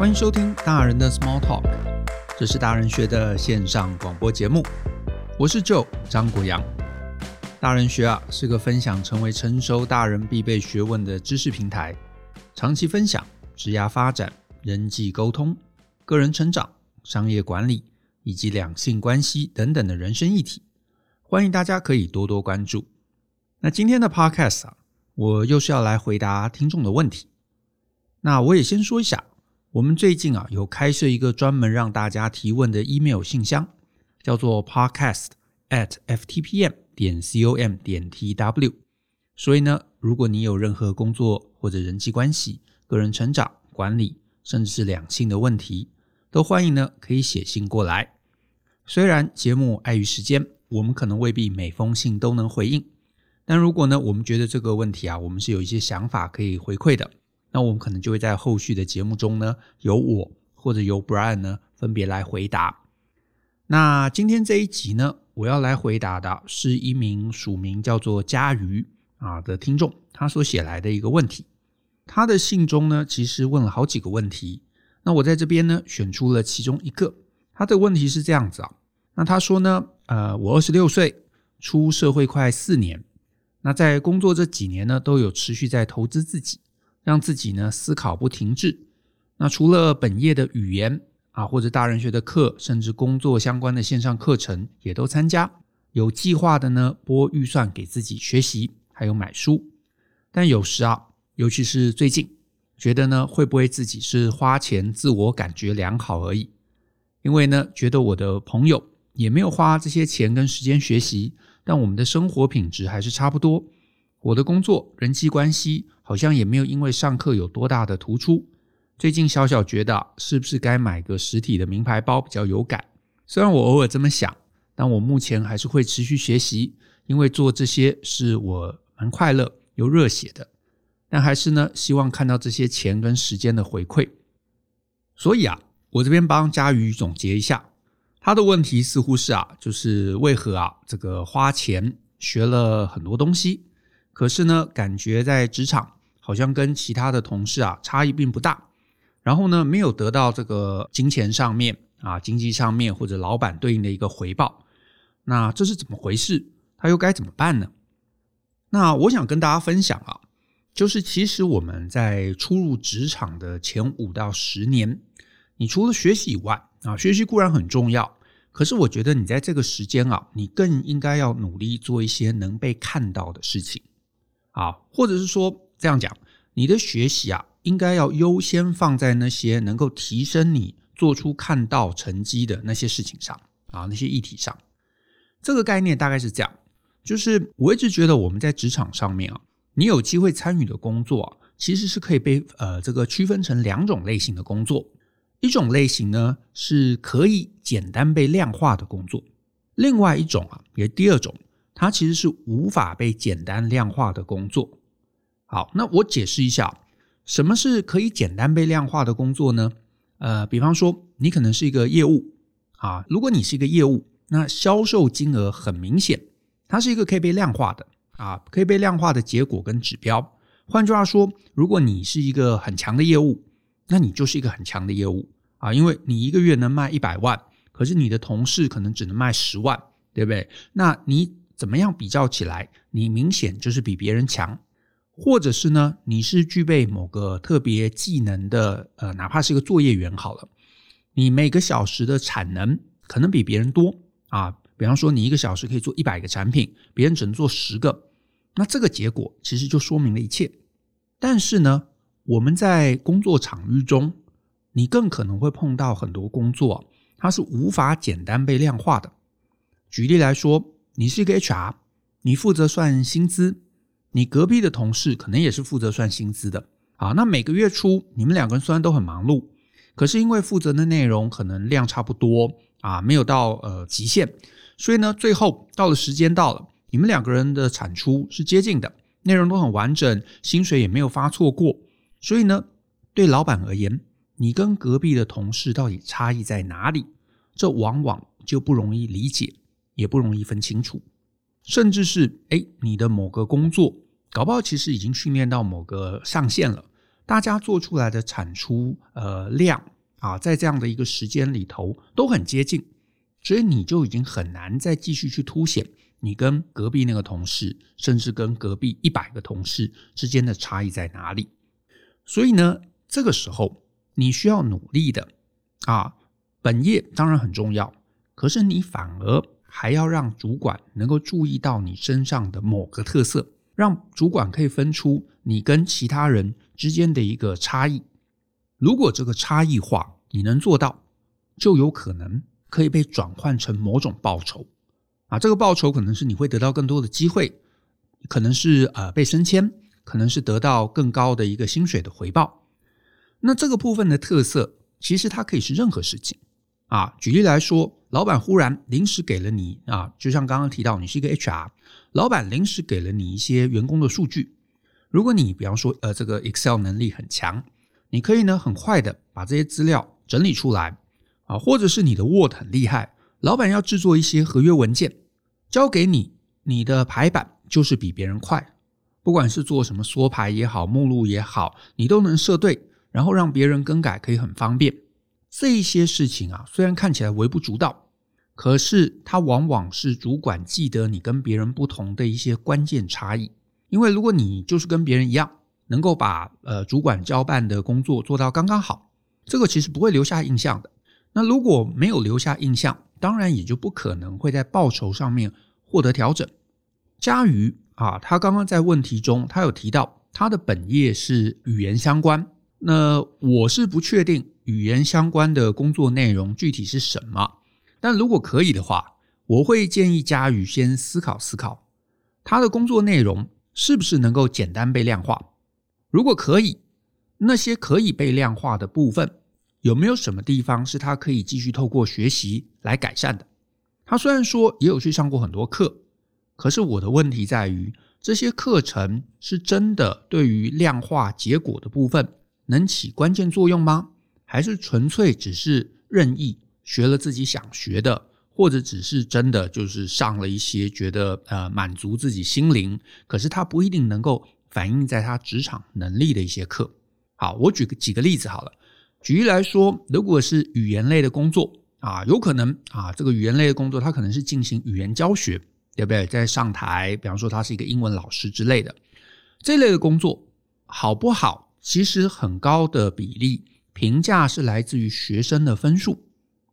欢迎收听大人的 Small Talk，这是大人学的线上广播节目。我是 Joe 张国阳。大人学啊是个分享成为成熟大人必备学问的知识平台，长期分享职业发展、人际沟通、个人成长、商业管理以及两性关系等等的人生议题。欢迎大家可以多多关注。那今天的 Podcast 啊，我又是要来回答听众的问题。那我也先说一下，我们最近啊有开设一个专门让大家提问的 email 信箱，叫做 podcast at ftpm 点 com 点 tw。所以呢，如果你有任何工作或者人际关系、个人成长、管理，甚至是两性的问题，都欢迎呢可以写信过来。虽然节目碍于时间，我们可能未必每封信都能回应，但如果呢我们觉得这个问题啊，我们是有一些想法可以回馈的。那我们可能就会在后续的节目中呢，由我或者由 Brian 呢分别来回答。那今天这一集呢，我要来回答的是一名署名叫做佳瑜啊的听众，他所写来的一个问题。他的信中呢，其实问了好几个问题。那我在这边呢，选出了其中一个。他的问题是这样子啊，那他说呢，呃，我二十六岁，出社会快四年，那在工作这几年呢，都有持续在投资自己。让自己呢思考不停滞。那除了本业的语言啊，或者大人学的课，甚至工作相关的线上课程，也都参加。有计划的呢，拨预算给自己学习，还有买书。但有时啊，尤其是最近，觉得呢，会不会自己是花钱自我感觉良好而已？因为呢，觉得我的朋友也没有花这些钱跟时间学习，但我们的生活品质还是差不多。我的工作、人际关系好像也没有因为上课有多大的突出。最近小小觉得，是不是该买个实体的名牌包比较有感？虽然我偶尔这么想，但我目前还是会持续学习，因为做这些是我蛮快乐又热血的。但还是呢，希望看到这些钱跟时间的回馈。所以啊，我这边帮佳瑜总结一下，他的问题似乎是啊，就是为何啊，这个花钱学了很多东西。可是呢，感觉在职场好像跟其他的同事啊差异并不大，然后呢，没有得到这个金钱上面啊、经济上面或者老板对应的一个回报，那这是怎么回事？他又该怎么办呢？那我想跟大家分享啊，就是其实我们在初入职场的前五到十年，你除了学习以外啊，学习固然很重要，可是我觉得你在这个时间啊，你更应该要努力做一些能被看到的事情。啊，或者是说这样讲，你的学习啊，应该要优先放在那些能够提升你做出看到成绩的那些事情上啊，那些议题上。这个概念大概是这样，就是我一直觉得我们在职场上面啊，你有机会参与的工作啊，其实是可以被呃这个区分成两种类型的工作，一种类型呢是可以简单被量化的工作，另外一种啊，也第二种。它其实是无法被简单量化的工作。好，那我解释一下，什么是可以简单被量化的工作呢？呃，比方说，你可能是一个业务啊，如果你是一个业务，那销售金额很明显，它是一个可以被量化的啊，可以被量化的结果跟指标。换句话说，如果你是一个很强的业务，那你就是一个很强的业务啊，因为你一个月能卖一百万，可是你的同事可能只能卖十万，对不对？那你怎么样比较起来，你明显就是比别人强，或者是呢，你是具备某个特别技能的，呃，哪怕是一个作业员好了，你每个小时的产能可能比别人多啊。比方说，你一个小时可以做一百个产品，别人只能做十个，那这个结果其实就说明了一切。但是呢，我们在工作场域中，你更可能会碰到很多工作，它是无法简单被量化的。举例来说。你是一个 HR，你负责算薪资，你隔壁的同事可能也是负责算薪资的。啊，那每个月初你们两个人虽然都很忙碌，可是因为负责的内容可能量差不多啊，没有到呃极限，所以呢，最后到了时间到了，你们两个人的产出是接近的，内容都很完整，薪水也没有发错过。所以呢，对老板而言，你跟隔壁的同事到底差异在哪里？这往往就不容易理解。也不容易分清楚，甚至是诶，你的某个工作搞不好其实已经训练到某个上限了，大家做出来的产出呃量啊，在这样的一个时间里头都很接近，所以你就已经很难再继续去凸显你跟隔壁那个同事，甚至跟隔壁一百个同事之间的差异在哪里。所以呢，这个时候你需要努力的啊，本业当然很重要，可是你反而还要让主管能够注意到你身上的某个特色，让主管可以分出你跟其他人之间的一个差异。如果这个差异化你能做到，就有可能可以被转换成某种报酬啊，这个报酬可能是你会得到更多的机会，可能是呃被升迁。可能是得到更高的一个薪水的回报。那这个部分的特色，其实它可以是任何事情啊。举例来说，老板忽然临时给了你啊，就像刚刚提到，你是一个 HR，老板临时给了你一些员工的数据。如果你比方说呃这个 Excel 能力很强，你可以呢很快的把这些资料整理出来啊，或者是你的 Word 很厉害，老板要制作一些合约文件交给你，你的排版就是比别人快。不管是做什么缩排也好，目录也好，你都能设对，然后让别人更改可以很方便。这一些事情啊，虽然看起来微不足道，可是它往往是主管记得你跟别人不同的一些关键差异。因为如果你就是跟别人一样，能够把呃主管交办的工作做到刚刚好，这个其实不会留下印象的。那如果没有留下印象，当然也就不可能会在报酬上面获得调整。嘉瑜。啊，他刚刚在问题中，他有提到他的本业是语言相关。那我是不确定语言相关的工作内容具体是什么，但如果可以的话，我会建议嘉宇先思考思考，他的工作内容是不是能够简单被量化。如果可以，那些可以被量化的部分，有没有什么地方是他可以继续透过学习来改善的？他虽然说也有去上过很多课。可是我的问题在于，这些课程是真的对于量化结果的部分能起关键作用吗？还是纯粹只是任意学了自己想学的，或者只是真的就是上了一些觉得呃满足自己心灵，可是他不一定能够反映在他职场能力的一些课。好，我举个几个例子好了。举例来说，如果是语言类的工作啊，有可能啊，这个语言类的工作它可能是进行语言教学。对不对？在上台，比方说他是一个英文老师之类的，这类的工作好不好？其实很高的比例评价是来自于学生的分数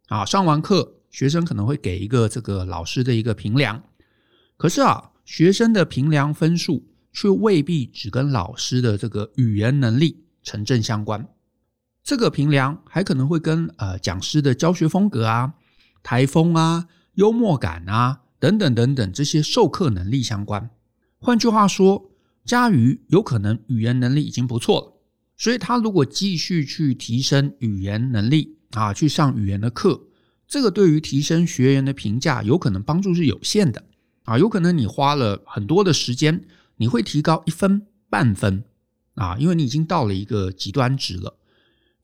啊。上完课，学生可能会给一个这个老师的一个评量，可是啊，学生的评量分数却未必只跟老师的这个语言能力成正相关。这个评量还可能会跟呃讲师的教学风格啊、台风啊、幽默感啊。等等等等，这些授课能力相关。换句话说，嘉瑜有可能语言能力已经不错了，所以他如果继续去提升语言能力啊，去上语言的课，这个对于提升学员的评价有可能帮助是有限的啊。有可能你花了很多的时间，你会提高一分半分啊，因为你已经到了一个极端值了。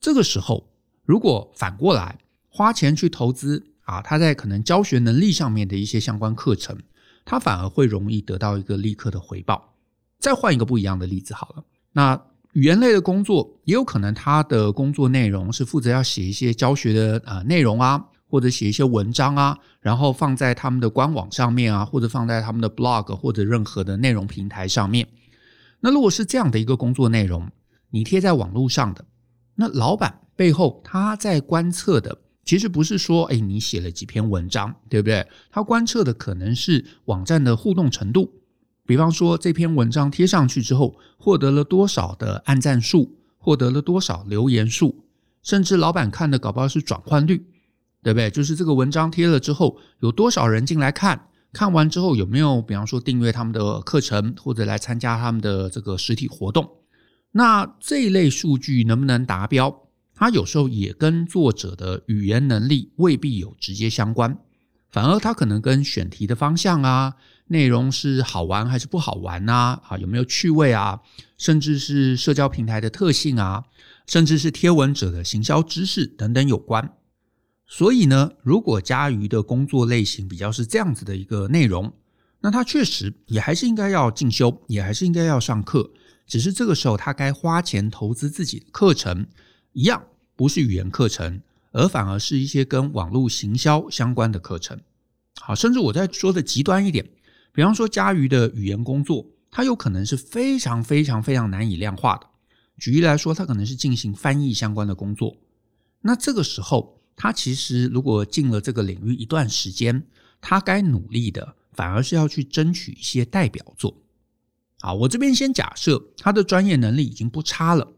这个时候，如果反过来花钱去投资。啊，他在可能教学能力上面的一些相关课程，他反而会容易得到一个立刻的回报。再换一个不一样的例子好了，那语言类的工作也有可能他的工作内容是负责要写一些教学的呃内容啊，或者写一些文章啊，然后放在他们的官网上面啊，或者放在他们的 blog 或者任何的内容平台上面。那如果是这样的一个工作内容，你贴在网络上的，那老板背后他在观测的。其实不是说，哎，你写了几篇文章，对不对？他观测的可能是网站的互动程度，比方说这篇文章贴上去之后，获得了多少的按赞数，获得了多少留言数，甚至老板看的搞不好是转换率，对不对？就是这个文章贴了之后，有多少人进来看，看完之后有没有，比方说订阅他们的课程，或者来参加他们的这个实体活动，那这一类数据能不能达标？它有时候也跟作者的语言能力未必有直接相关，反而它可能跟选题的方向啊、内容是好玩还是不好玩啊、啊有没有趣味啊，甚至是社交平台的特性啊，甚至是贴文者的行销知识等等有关。所以呢，如果嘉瑜的工作类型比较是这样子的一个内容，那他确实也还是应该要进修，也还是应该要上课，只是这个时候他该花钱投资自己的课程，一样不是语言课程，而反而是一些跟网络行销相关的课程。好，甚至我再说的极端一点，比方说家瑜的语言工作，它有可能是非常非常非常难以量化的。举例来说，它可能是进行翻译相关的工作，那这个时候，他其实如果进了这个领域一段时间，他该努力的。反而是要去争取一些代表作。好，我这边先假设他的专业能力已经不差了，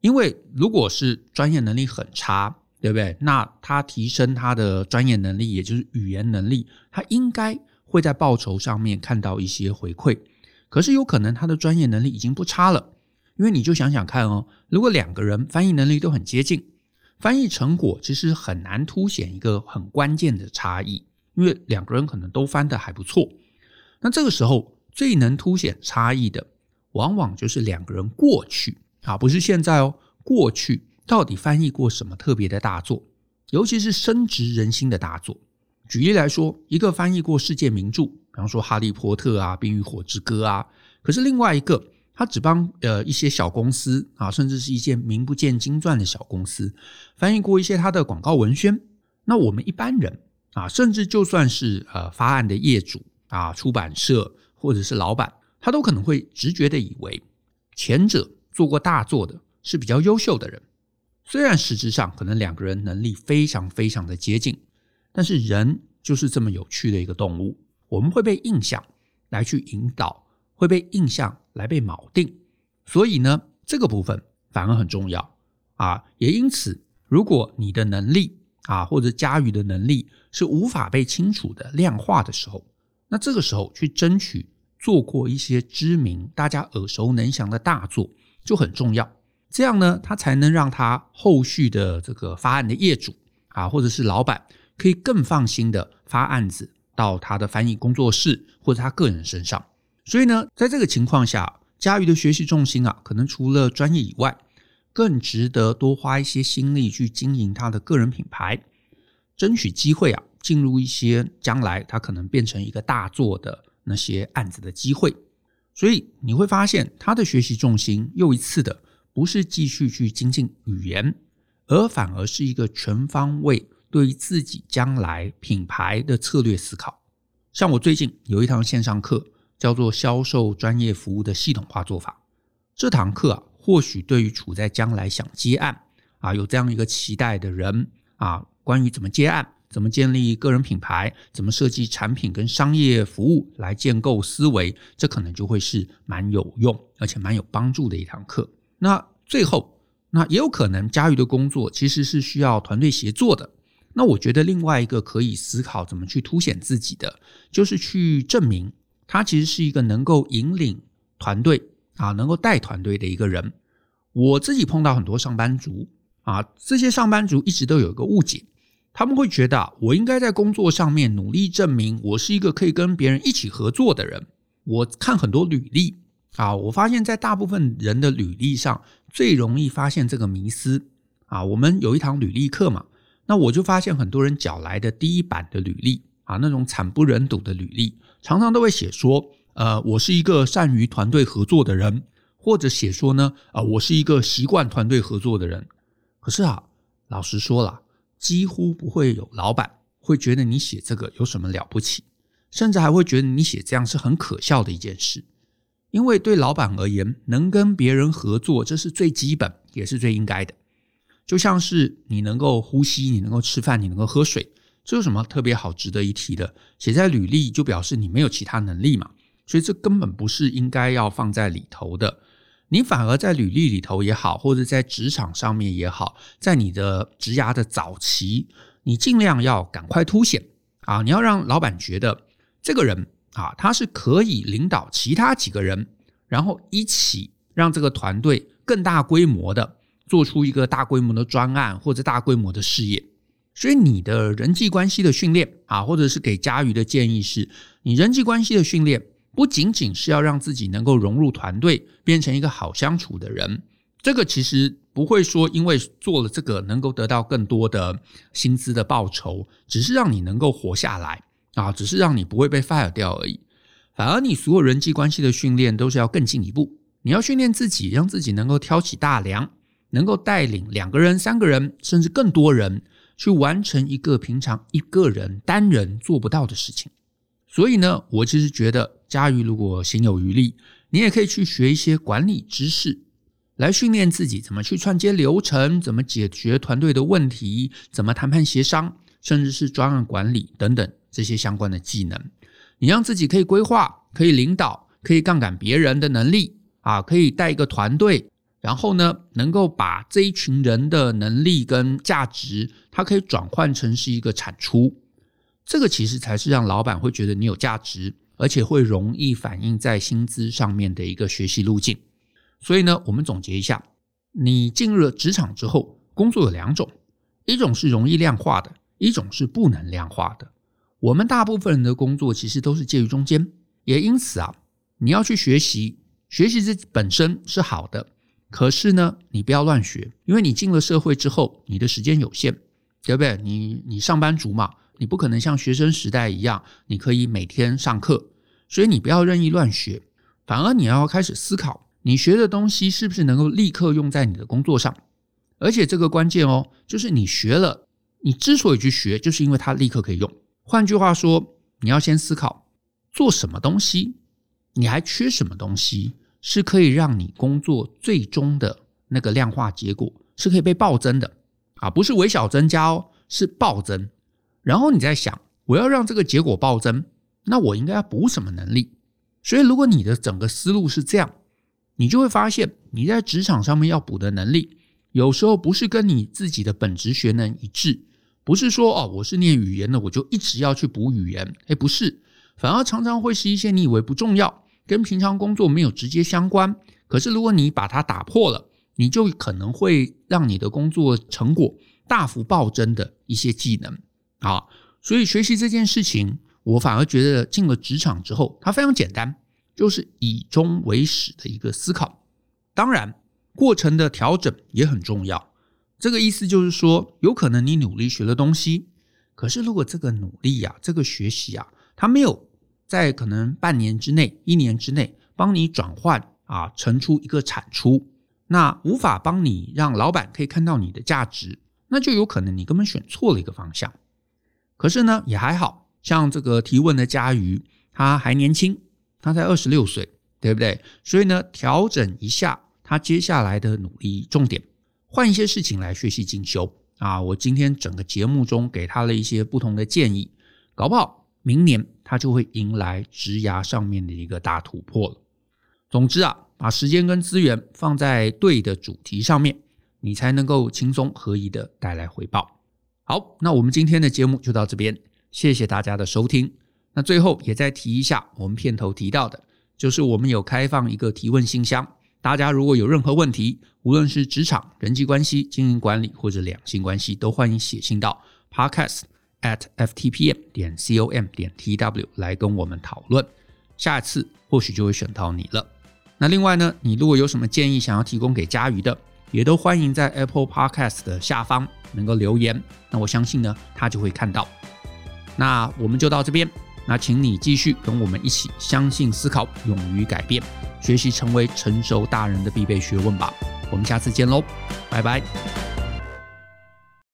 因为如果是专业能力很差，对不对？那他提升他的专业能力，也就是语言能力，他应该会在报酬上面看到一些回馈。可是有可能他的专业能力已经不差了，因为你就想想看哦，如果两个人翻译能力都很接近，翻译成果其实很难凸显一个很关键的差异。因为两个人可能都翻得还不错，那这个时候最能凸显差异的，往往就是两个人过去啊，不是现在哦，过去到底翻译过什么特别的大作，尤其是深植人心的大作。举例来说，一个翻译过世界名著，比方说《哈利波特》啊，《冰与火之歌》啊，可是另外一个他只帮呃一些小公司啊，甚至是一些名不见经传的小公司翻译过一些他的广告文宣，那我们一般人。啊，甚至就算是呃发案的业主啊、出版社或者是老板，他都可能会直觉的以为前者做过大作的是比较优秀的人。虽然实质上可能两个人能力非常非常的接近，但是人就是这么有趣的一个动物，我们会被印象来去引导，会被印象来被锚定。所以呢，这个部分反而很重要啊。也因此，如果你的能力，啊，或者家瑜的能力是无法被清楚的量化的时候，那这个时候去争取做过一些知名、大家耳熟能详的大作就很重要。这样呢，他才能让他后续的这个发案的业主啊，或者是老板，可以更放心的发案子到他的翻译工作室或者他个人身上。所以呢，在这个情况下，佳瑜的学习重心啊，可能除了专业以外，更值得多花一些心力去经营他的个人品牌，争取机会啊，进入一些将来他可能变成一个大作的那些案子的机会。所以你会发现，他的学习重心又一次的不是继续去精进语言，而反而是一个全方位对于自己将来品牌的策略思考。像我最近有一堂线上课，叫做《销售专业服务的系统化做法》，这堂课啊。或许对于处在将来想接案啊，有这样一个期待的人啊，关于怎么接案、怎么建立个人品牌、怎么设计产品跟商业服务来建构思维，这可能就会是蛮有用而且蛮有帮助的一堂课。那最后，那也有可能嘉瑜的工作其实是需要团队协作的。那我觉得另外一个可以思考怎么去凸显自己的，就是去证明他其实是一个能够引领团队。啊，能够带团队的一个人，我自己碰到很多上班族啊，这些上班族一直都有一个误解，他们会觉得，我应该在工作上面努力证明我是一个可以跟别人一起合作的人。我看很多履历啊，我发现在大部分人的履历上最容易发现这个迷思啊。我们有一堂履历课嘛，那我就发现很多人缴来的第一版的履历啊，那种惨不忍睹的履历，常常都会写说。呃，我是一个善于团队合作的人，或者写说呢，啊、我是一个习惯团队合作的人。可是啊，老实说了，几乎不会有老板会觉得你写这个有什么了不起，甚至还会觉得你写这样是很可笑的一件事。因为对老板而言，能跟别人合作，这是最基本也是最应该的。就像是你能够呼吸，你能够吃饭，你能够喝水，这有什么特别好值得一提的？写在履历就表示你没有其他能力嘛。所以这根本不是应该要放在里头的，你反而在履历里头也好，或者在职场上面也好，在你的职涯的早期，你尽量要赶快凸显啊！你要让老板觉得这个人啊，他是可以领导其他几个人，然后一起让这个团队更大规模的做出一个大规模的专案或者大规模的事业。所以你的人际关系的训练啊，或者是给佳瑜的建议是，你人际关系的训练。不仅仅是要让自己能够融入团队，变成一个好相处的人，这个其实不会说因为做了这个能够得到更多的薪资的报酬，只是让你能够活下来啊，只是让你不会被 fire 掉而已。反而你所有人际关系的训练都是要更进一步你要训练自己，让自己能够挑起大梁，能够带领两个人、三个人，甚至更多人去完成一个平常一个人单人做不到的事情。所以呢，我其实觉得佳瑜如果心有余力，你也可以去学一些管理知识，来训练自己怎么去串接流程，怎么解决团队的问题，怎么谈判协商，甚至是专案管理等等这些相关的技能。你让自己可以规划、可以领导、可以杠杆别人的能力。啊，可以带一个团队，然后呢，能够把这一群人的能力跟价值，它可以转换成是一个产出。这个其实才是让老板会觉得你有价值，而且会容易反映在薪资上面的一个学习路径。所以呢，我们总结一下，你进入了职场之后，工作有两种，一种是容易量化的，一种是不能量化的。我们大部分人的工作其实都是介于中间，也因此啊，你要去学习。学习这本身是好的，可是呢，你不要乱学，因为你进了社会之后，你的时间有限，对不对？你你上班族嘛，你不可能像学生时代一样，你可以每天上课，所以你不要任意乱学，反而你要开始思考，你学的东西是不是能够立刻用在你的工作上？而且这个关键哦，就是你学了，你之所以去学，就是因为它立刻可以用。换句话说，你要先思考做什么东西，你还缺什么东西？是可以让你工作最终的那个量化结果是可以被暴增的啊，不是微小增加哦，是暴增。然后你再想，我要让这个结果暴增，那我应该要补什么能力？所以，如果你的整个思路是这样，你就会发现你在职场上面要补的能力，有时候不是跟你自己的本职学能一致，不是说哦，我是念语言的，我就一直要去补语言，诶，不是，反而常常会是一些你以为不重要。跟平常工作没有直接相关，可是如果你把它打破了，你就可能会让你的工作成果大幅暴增的一些技能啊。所以学习这件事情，我反而觉得进了职场之后，它非常简单，就是以终为始的一个思考。当然，过程的调整也很重要。这个意思就是说，有可能你努力学了东西，可是如果这个努力呀、啊，这个学习啊，它没有。在可能半年之内、一年之内，帮你转换啊，成出一个产出，那无法帮你让老板可以看到你的价值，那就有可能你根本选错了一个方向。可是呢，也还好，像这个提问的嘉瑜，他还年轻，他才二十六岁，对不对？所以呢，调整一下他接下来的努力重点，换一些事情来学习进修啊。我今天整个节目中给他了一些不同的建议，搞不好。明年他就会迎来职涯上面的一个大突破了。总之啊，把时间跟资源放在对的主题上面，你才能够轻松合宜的带来回报。好，那我们今天的节目就到这边，谢谢大家的收听。那最后也再提一下，我们片头提到的，就是我们有开放一个提问信箱，大家如果有任何问题，无论是职场、人际关系、经营管理或者两性关系，都欢迎写信到 Podcast。at ftpm 点 com 点 tw 来跟我们讨论，下一次或许就会选到你了。那另外呢，你如果有什么建议想要提供给佳瑜的，也都欢迎在 Apple Podcast 的下方能够留言。那我相信呢，他就会看到。那我们就到这边，那请你继续跟我们一起相信、思考、勇于改变，学习成为成熟大人的必备学问吧。我们下次见喽，拜拜。